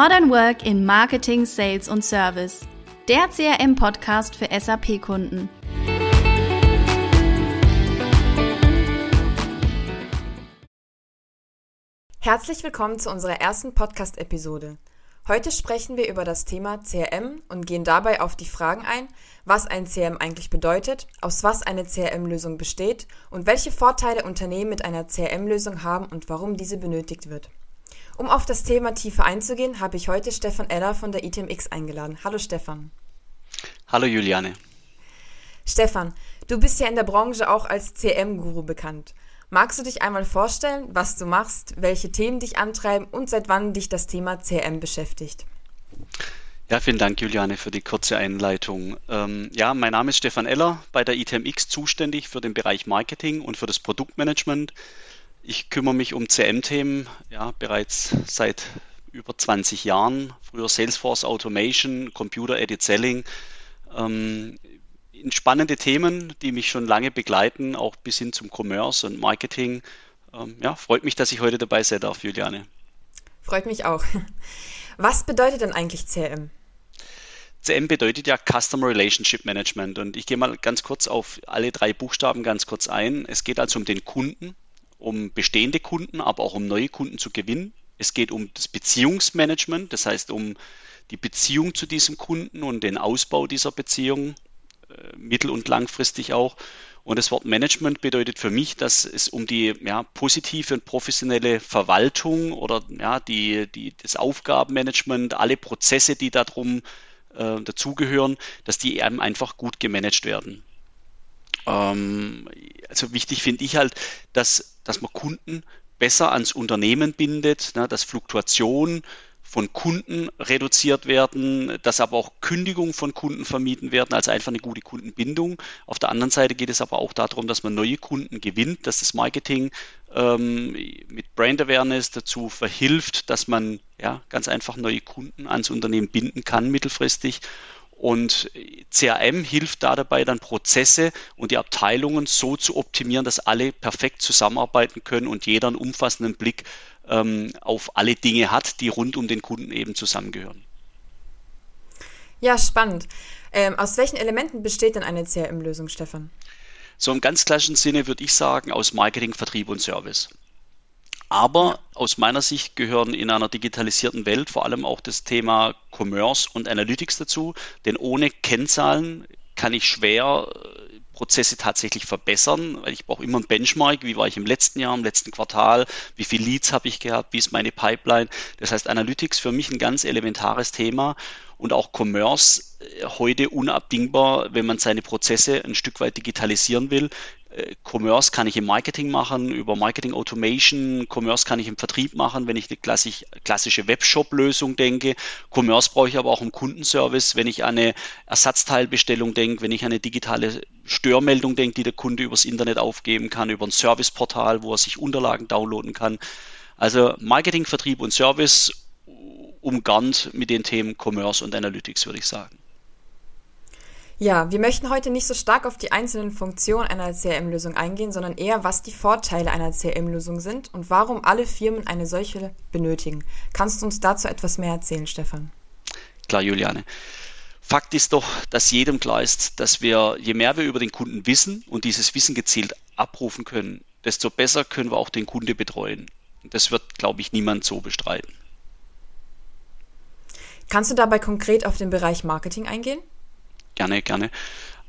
Modern Work in Marketing, Sales und Service. Der CRM-Podcast für SAP-Kunden. Herzlich willkommen zu unserer ersten Podcast-Episode. Heute sprechen wir über das Thema CRM und gehen dabei auf die Fragen ein, was ein CRM eigentlich bedeutet, aus was eine CRM-Lösung besteht und welche Vorteile Unternehmen mit einer CRM-Lösung haben und warum diese benötigt wird. Um auf das Thema tiefer einzugehen, habe ich heute Stefan Eller von der ITMX eingeladen. Hallo Stefan. Hallo Juliane. Stefan, du bist ja in der Branche auch als CM-Guru bekannt. Magst du dich einmal vorstellen, was du machst, welche Themen dich antreiben und seit wann dich das Thema CM beschäftigt? Ja, vielen Dank, Juliane, für die kurze Einleitung. Ähm, ja, mein Name ist Stefan Eller, bei der ITMX zuständig für den Bereich Marketing und für das Produktmanagement. Ich kümmere mich um CM-Themen ja, bereits seit über 20 Jahren. Früher Salesforce Automation, Computer Edit Selling. Ähm, spannende Themen, die mich schon lange begleiten, auch bis hin zum Commerce und Marketing. Ähm, ja, freut mich, dass ich heute dabei sein darf, Juliane. Freut mich auch. Was bedeutet denn eigentlich CM? CM bedeutet ja Customer Relationship Management und ich gehe mal ganz kurz auf alle drei Buchstaben ganz kurz ein. Es geht also um den Kunden, um bestehende Kunden, aber auch um neue Kunden zu gewinnen. Es geht um das Beziehungsmanagement, das heißt um die Beziehung zu diesem Kunden und den Ausbau dieser Beziehung, äh, mittel- und langfristig auch. Und das Wort Management bedeutet für mich, dass es um die ja, positive und professionelle Verwaltung oder ja, die, die, das Aufgabenmanagement, alle Prozesse, die darum äh, dazugehören, dass die eben einfach gut gemanagt werden. Ähm, also wichtig finde ich halt, dass, dass man Kunden besser ans Unternehmen bindet, ne, dass Fluktuation von Kunden reduziert werden, dass aber auch Kündigungen von Kunden vermieden werden, also einfach eine gute Kundenbindung. Auf der anderen Seite geht es aber auch darum, dass man neue Kunden gewinnt, dass das Marketing ähm, mit Brand Awareness dazu verhilft, dass man ja ganz einfach neue Kunden ans Unternehmen binden kann mittelfristig und CRM hilft da dabei, dann Prozesse und die Abteilungen so zu optimieren, dass alle perfekt zusammenarbeiten können und jeder einen umfassenden Blick ähm, auf alle Dinge hat, die rund um den Kunden eben zusammengehören. Ja, spannend. Ähm, aus welchen Elementen besteht denn eine CRM-Lösung, Stefan? So im ganz klassischen Sinne würde ich sagen, aus Marketing, Vertrieb und Service. Aber aus meiner Sicht gehören in einer digitalisierten Welt vor allem auch das Thema Commerce und Analytics dazu, denn ohne Kennzahlen kann ich schwer äh, Prozesse tatsächlich verbessern, weil ich brauche immer ein Benchmark, wie war ich im letzten Jahr, im letzten Quartal, wie viele Leads habe ich gehabt, wie ist meine Pipeline. Das heißt, Analytics für mich ein ganz elementares Thema. Und auch Commerce äh, heute unabdingbar, wenn man seine Prozesse ein Stück weit digitalisieren will. Äh, Commerce kann ich im Marketing machen, über Marketing Automation. Commerce kann ich im Vertrieb machen, wenn ich eine klassisch, klassische Webshop-Lösung denke. Commerce brauche ich aber auch im Kundenservice, wenn ich an eine Ersatzteilbestellung denke, wenn ich an eine digitale Störmeldung denke, die der Kunde übers Internet aufgeben kann, über ein Serviceportal, wo er sich Unterlagen downloaden kann. Also Marketing, Vertrieb und Service umgarnt mit den Themen Commerce und Analytics, würde ich sagen. Ja, wir möchten heute nicht so stark auf die einzelnen Funktionen einer CRM-Lösung eingehen, sondern eher, was die Vorteile einer CRM-Lösung sind und warum alle Firmen eine solche benötigen. Kannst du uns dazu etwas mehr erzählen, Stefan? Klar, Juliane. Fakt ist doch, dass jedem klar ist, dass wir, je mehr wir über den Kunden wissen und dieses Wissen gezielt abrufen können, desto besser können wir auch den Kunde betreuen. Das wird, glaube ich, niemand so bestreiten. Kannst du dabei konkret auf den Bereich Marketing eingehen? Gerne, gerne.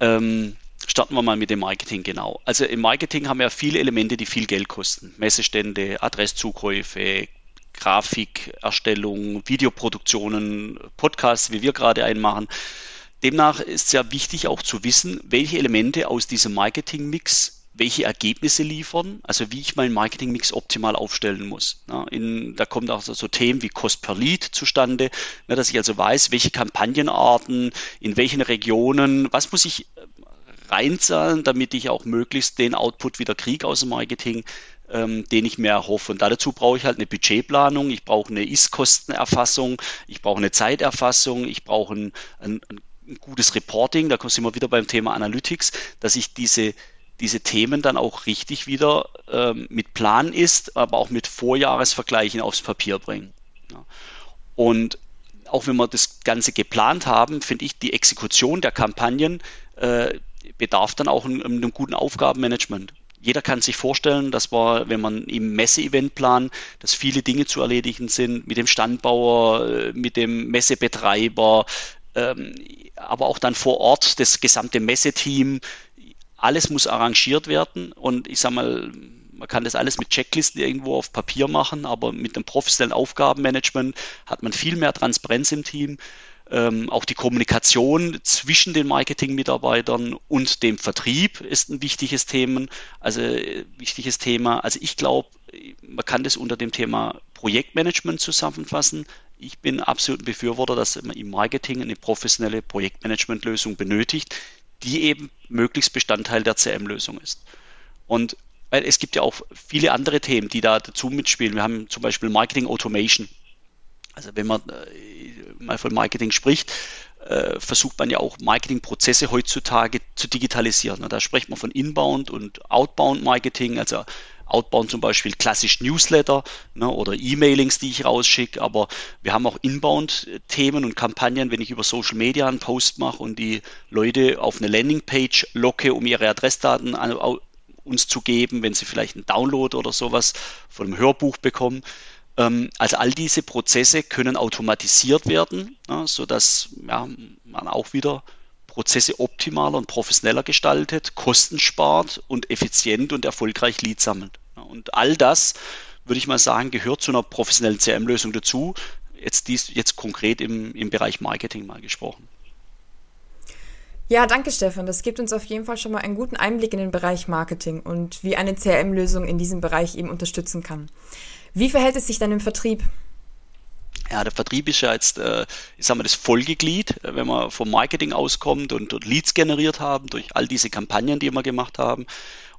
Ähm, starten wir mal mit dem Marketing genau. Also im Marketing haben wir viele Elemente, die viel Geld kosten. Messestände, Adresszukäufe, Grafikerstellung, Videoproduktionen, Podcasts, wie wir gerade einen machen. Demnach ist es ja wichtig auch zu wissen, welche Elemente aus diesem Marketingmix welche Ergebnisse liefern, also wie ich meinen Marketingmix optimal aufstellen muss. Ja, in, da kommt auch so, Themen wie Cost per Lead zustande, ja, dass ich also weiß, welche Kampagnenarten, in welchen Regionen, was muss ich äh, reinzahlen, damit ich auch möglichst den Output wieder kriege aus dem Marketing, ähm, den ich mir erhoffe. Und dazu brauche ich halt eine Budgetplanung, ich brauche eine Ist-Kostenerfassung, ich brauche eine Zeiterfassung, ich brauche ein, ein, ein gutes Reporting, da sind wir wieder beim Thema Analytics, dass ich diese diese Themen dann auch richtig wieder ähm, mit Plan ist, aber auch mit Vorjahresvergleichen aufs Papier bringen. Ja. Und auch wenn wir das Ganze geplant haben, finde ich, die Exekution der Kampagnen äh, bedarf dann auch einem, einem guten Aufgabenmanagement jeder kann sich vorstellen, dass wir, wenn man im Messeevent planen, dass viele Dinge zu erledigen sind mit dem Standbauer, äh, mit dem Messebetreiber, ähm, aber auch dann vor Ort das gesamte Messeteam. Alles muss arrangiert werden und ich sage mal, man kann das alles mit Checklisten irgendwo auf Papier machen, aber mit einem professionellen Aufgabenmanagement hat man viel mehr Transparenz im Team. Ähm, auch die Kommunikation zwischen den Marketing-Mitarbeitern und dem Vertrieb ist ein wichtiges Thema. Also äh, wichtiges Thema. Also ich glaube, man kann das unter dem Thema Projektmanagement zusammenfassen. Ich bin absolut ein Befürworter, dass man im Marketing eine professionelle Projektmanagementlösung benötigt, die eben möglichst Bestandteil der CM-Lösung ist. Und weil es gibt ja auch viele andere Themen, die da dazu mitspielen. Wir haben zum Beispiel Marketing Automation. Also wenn man äh, mal von Marketing spricht, äh, versucht man ja auch Marketingprozesse heutzutage zu digitalisieren. Und da spricht man von Inbound und Outbound Marketing, also Outbound zum Beispiel klassisch Newsletter ne, oder E-Mailings, die ich rausschicke, aber wir haben auch Inbound-Themen und Kampagnen, wenn ich über Social Media einen Post mache und die Leute auf eine Landingpage locke, um ihre Adressdaten an, uns zu geben, wenn sie vielleicht einen Download oder sowas von einem Hörbuch bekommen. Ähm, also all diese Prozesse können automatisiert werden, ja, sodass ja, man auch wieder Prozesse optimaler und professioneller gestaltet, Kosten spart und effizient und erfolgreich Lead sammelt. Und all das, würde ich mal sagen, gehört zu einer professionellen CRM-Lösung dazu. Jetzt dies jetzt konkret im, im Bereich Marketing mal gesprochen. Ja, danke Stefan. Das gibt uns auf jeden Fall schon mal einen guten Einblick in den Bereich Marketing und wie eine CRM-Lösung in diesem Bereich eben unterstützen kann. Wie verhält es sich dann im Vertrieb? Ja, der Vertrieb ist ja jetzt, äh, ich sag mal, das Folgeglied, wenn man vom Marketing auskommt und, und Leads generiert haben durch all diese Kampagnen, die wir gemacht haben.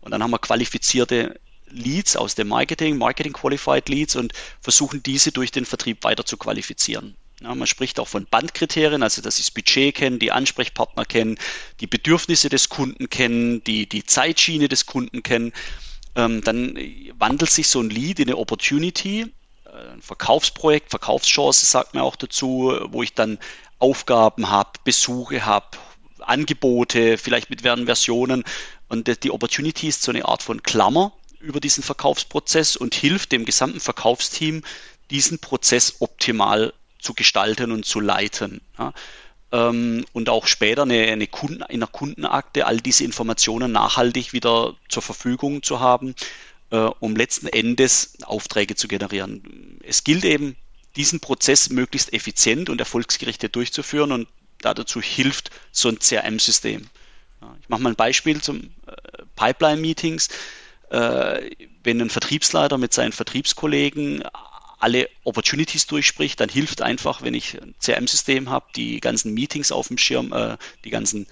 Und dann haben wir qualifizierte Leads aus dem Marketing, Marketing Qualified Leads und versuchen diese durch den Vertrieb weiter zu qualifizieren. Ja, man spricht auch von Bandkriterien, also dass sie das Budget kennen, die Ansprechpartner kennen, die Bedürfnisse des Kunden kennen, die, die Zeitschiene des Kunden kennen ähm, dann wandelt sich so ein Lead in eine Opportunity, äh, ein Verkaufsprojekt, Verkaufschance sagt man auch dazu, wo ich dann Aufgaben habe, Besuche habe, Angebote, vielleicht mit Versionen. Und die Opportunity ist so eine Art von Klammer über diesen Verkaufsprozess und hilft dem gesamten Verkaufsteam, diesen Prozess optimal zu gestalten und zu leiten. Ja ähm, und auch später eine, eine Kunden, in der Kundenakte all diese Informationen nachhaltig wieder zur Verfügung zu haben, äh, um letzten Endes Aufträge zu generieren. Es gilt eben, diesen Prozess möglichst effizient und erfolgsgerichtet durchzuführen und dazu hilft so ein CRM-System. Ich mache mal ein Beispiel zum äh, Pipeline-Meetings. Äh, wenn ein Vertriebsleiter mit seinen Vertriebskollegen alle Opportunities durchspricht, dann hilft einfach, wenn ich ein CRM-System habe, die ganzen Meetings auf dem Schirm, äh, die ganzen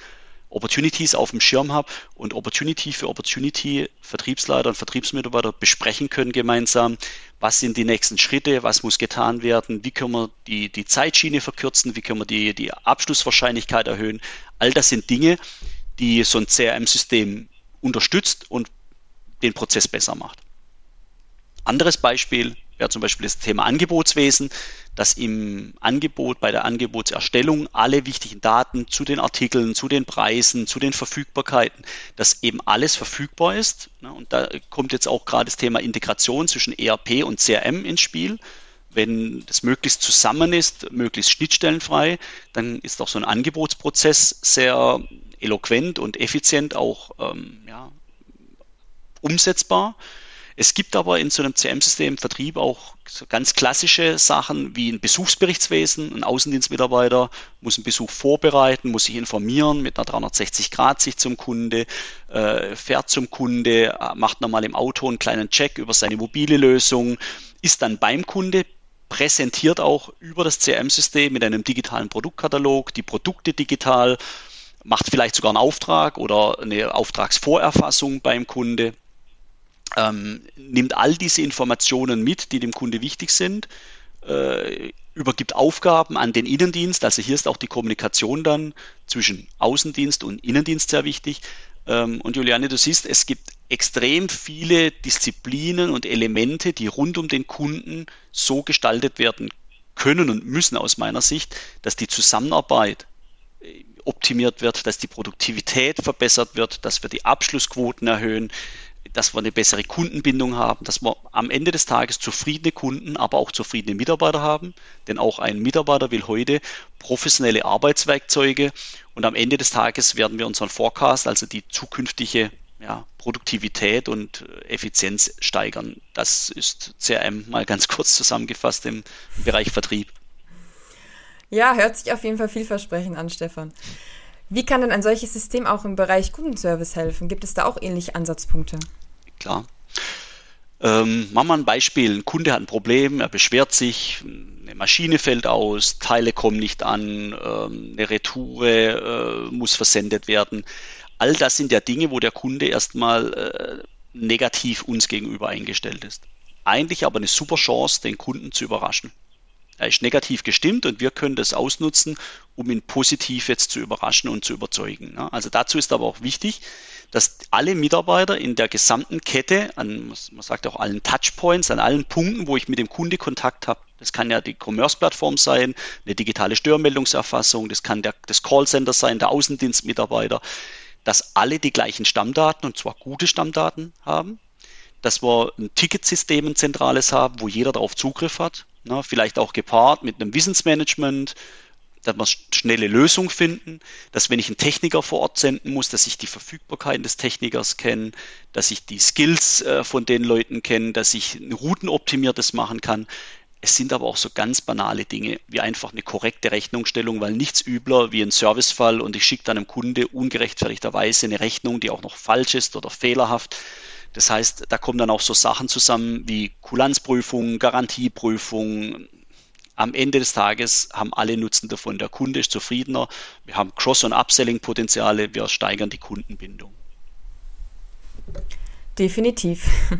Opportunities auf dem Schirm habe und Opportunity für Opportunity Vertriebsleiter und Vertriebsmitarbeiter besprechen können gemeinsam, was sind die nächsten Schritte, was muss getan werden, wie können wir die, die Zeitschiene verkürzen, wie können wir die, die Abschlusswahrscheinlichkeit erhöhen. All das sind Dinge, die so ein CRM-System unterstützt und den Prozess besser macht. Anderes Beispiel, wäre zum Beispiel das Thema Angebotswesen, dass im Angebot, bei der Angebotserstellung alle wichtigen Daten zu den Artikeln, zu den Preisen, zu den Verfügbarkeiten, dass eben alles verfügbar ist. Und da kommt jetzt auch gerade das Thema Integration zwischen ERP und CRM ins Spiel. Wenn das möglichst zusammen ist, möglichst schnittstellenfrei, dann ist auch so ein Angebotsprozess sehr eloquent und effizient auch ähm, ja, umsetzbar. Es gibt aber in so einem CM-System Vertrieb auch so ganz klassische Sachen wie ein Besuchsberichtswesen. Ein Außendienstmitarbeiter muss einen Besuch vorbereiten, muss sich informieren mit einer 360-Grad-Sicht zum Kunde, äh, fährt zum Kunde, äh, macht nochmal im Auto einen kleinen Check über seine mobile Lösung, ist dann beim Kunde, präsentiert auch über das CRM-System mit einem digitalen Produktkatalog die Produkte digital, macht vielleicht sogar einen Auftrag oder eine Auftragsvorerfassung beim Kunde ähm, nimmt all diese Informationen mit, die dem Kunde wichtig sind, äh, übergibt Aufgaben an den Innendienst. Also hier ist auch die Kommunikation dann zwischen Außendienst und Innendienst sehr wichtig. Ähm, und Juliane, du siehst, es gibt extrem viele Disziplinen und Elemente, die rund um den Kunden so gestaltet werden können und müssen aus meiner Sicht, dass die Zusammenarbeit äh, optimiert wird, dass die Produktivität verbessert wird, dass wir die Abschlussquoten erhöhen, dass wir eine bessere Kundenbindung haben, dass wir am Ende des Tages zufriedene Kunden, aber auch zufriedene Mitarbeiter haben. Denn auch ein Mitarbeiter will heute professionelle Arbeitswerkzeuge und am Ende des Tages werden wir unseren Forecast, also die zukünftige ja, Produktivität und Effizienz steigern. Das ist CRM mal ganz kurz zusammengefasst im Bereich Vertrieb. Ja, hört sich auf jeden Fall vielversprechend an, Stefan. Wie kann denn ein solches System auch im Bereich Kundenservice helfen? Gibt es da auch ähnliche Ansatzpunkte? Klar. Ähm, machen wir ein Beispiel. Ein Kunde hat ein Problem, er beschwert sich, eine Maschine fällt aus, Teile kommen nicht an, ähm, eine Retoure äh, muss versendet werden. All das sind ja Dinge, wo der Kunde erstmal äh, negativ uns gegenüber eingestellt ist. Eigentlich aber eine super Chance, den Kunden zu überraschen. Er ist negativ gestimmt und wir können das ausnutzen, um ihn positiv jetzt zu überraschen und zu überzeugen. Also dazu ist aber auch wichtig, dass alle Mitarbeiter in der gesamten Kette, an, man sagt auch allen Touchpoints, an allen Punkten, wo ich mit dem Kunde Kontakt habe, das kann ja die Commerce-Plattform sein, eine digitale Störmeldungserfassung, das kann der, das Callcenter sein, der Außendienstmitarbeiter, dass alle die gleichen Stammdaten und zwar gute Stammdaten haben, dass wir ein Ticketsystem, ein zentrales haben, wo jeder darauf Zugriff hat, Ne, vielleicht auch gepaart mit einem Wissensmanagement, dass wir schnelle Lösungen finden, dass wenn ich einen Techniker vor Ort senden muss, dass ich die Verfügbarkeiten des Technikers kenne, dass ich die Skills äh, von den Leuten kenne, dass ich ein routenoptimiertes machen kann. Es sind aber auch so ganz banale Dinge, wie einfach eine korrekte Rechnungsstellung, weil nichts übler wie ein Servicefall und ich schicke dann einem Kunde ungerechtfertigterweise eine Rechnung, die auch noch falsch ist oder fehlerhaft. Das heißt, da kommen dann auch so Sachen zusammen wie Kulanzprüfung, Garantieprüfung. Am Ende des Tages haben alle Nutzen davon. Der Kunde ist zufriedener. Wir haben Cross- und Upselling-Potenziale. Wir steigern die Kundenbindung. Definitiv.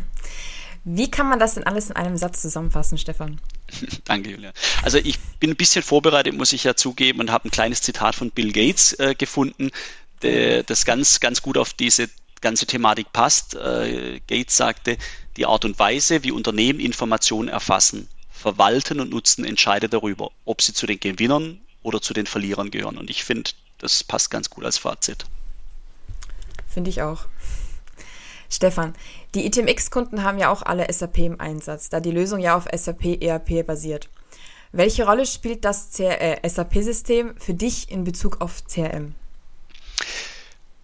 Wie kann man das denn alles in einem Satz zusammenfassen, Stefan? Danke, Julia. Also ich bin ein bisschen vorbereitet, muss ich ja zugeben, und habe ein kleines Zitat von Bill Gates äh, gefunden, der, das ganz, ganz gut auf diese ganze Thematik passt. Äh, Gates sagte, die Art und Weise, wie Unternehmen Informationen erfassen, verwalten und nutzen, entscheidet darüber, ob sie zu den Gewinnern oder zu den Verlierern gehören. Und ich finde, das passt ganz gut als Fazit. Finde ich auch. Stefan, die ITMX-Kunden haben ja auch alle SAP im Einsatz, da die Lösung ja auf SAP ERP basiert. Welche Rolle spielt das äh, SAP-System für dich in Bezug auf CRM?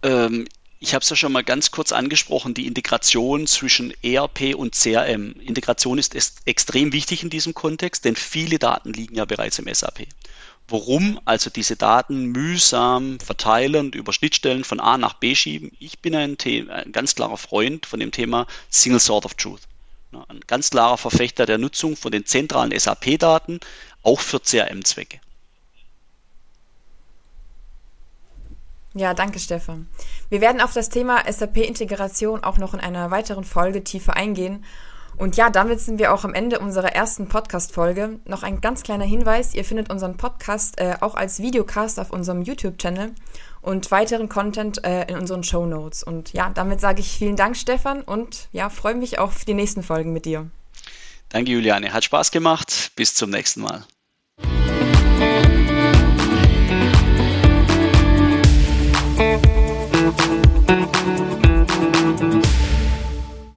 Ähm, ich habe es ja schon mal ganz kurz angesprochen, die Integration zwischen ERP und CRM. Integration ist, extrem wichtig in diesem Kontext, denn viele Daten liegen ja bereits im SAP. Warum also diese Daten mühsam verteilen und über Schnittstellen von A nach B schieben? Ich bin ein, ein ganz klarer Freund von dem Thema Single Sort of Truth. Ein ganz klarer Verfechter der Nutzung von den zentralen SAP-Daten, auch für CRM-Zwecke. Ja, danke, Stefan. Wir werden auf das Thema SAP-Integration auch noch in einer weiteren Folge tiefer eingehen. Und ja, damit sind wir auch am Ende unserer ersten Podcast-Folge. Noch ein ganz kleiner Hinweis: Ihr findet unseren Podcast äh, auch als Videocast auf unserem YouTube-Channel und weiteren Content äh, in unseren Show Notes. Und ja, damit sage ich vielen Dank, Stefan, und ja, freue mich auf die nächsten Folgen mit dir. Danke, Juliane. Hat Spaß gemacht. Bis zum nächsten Mal.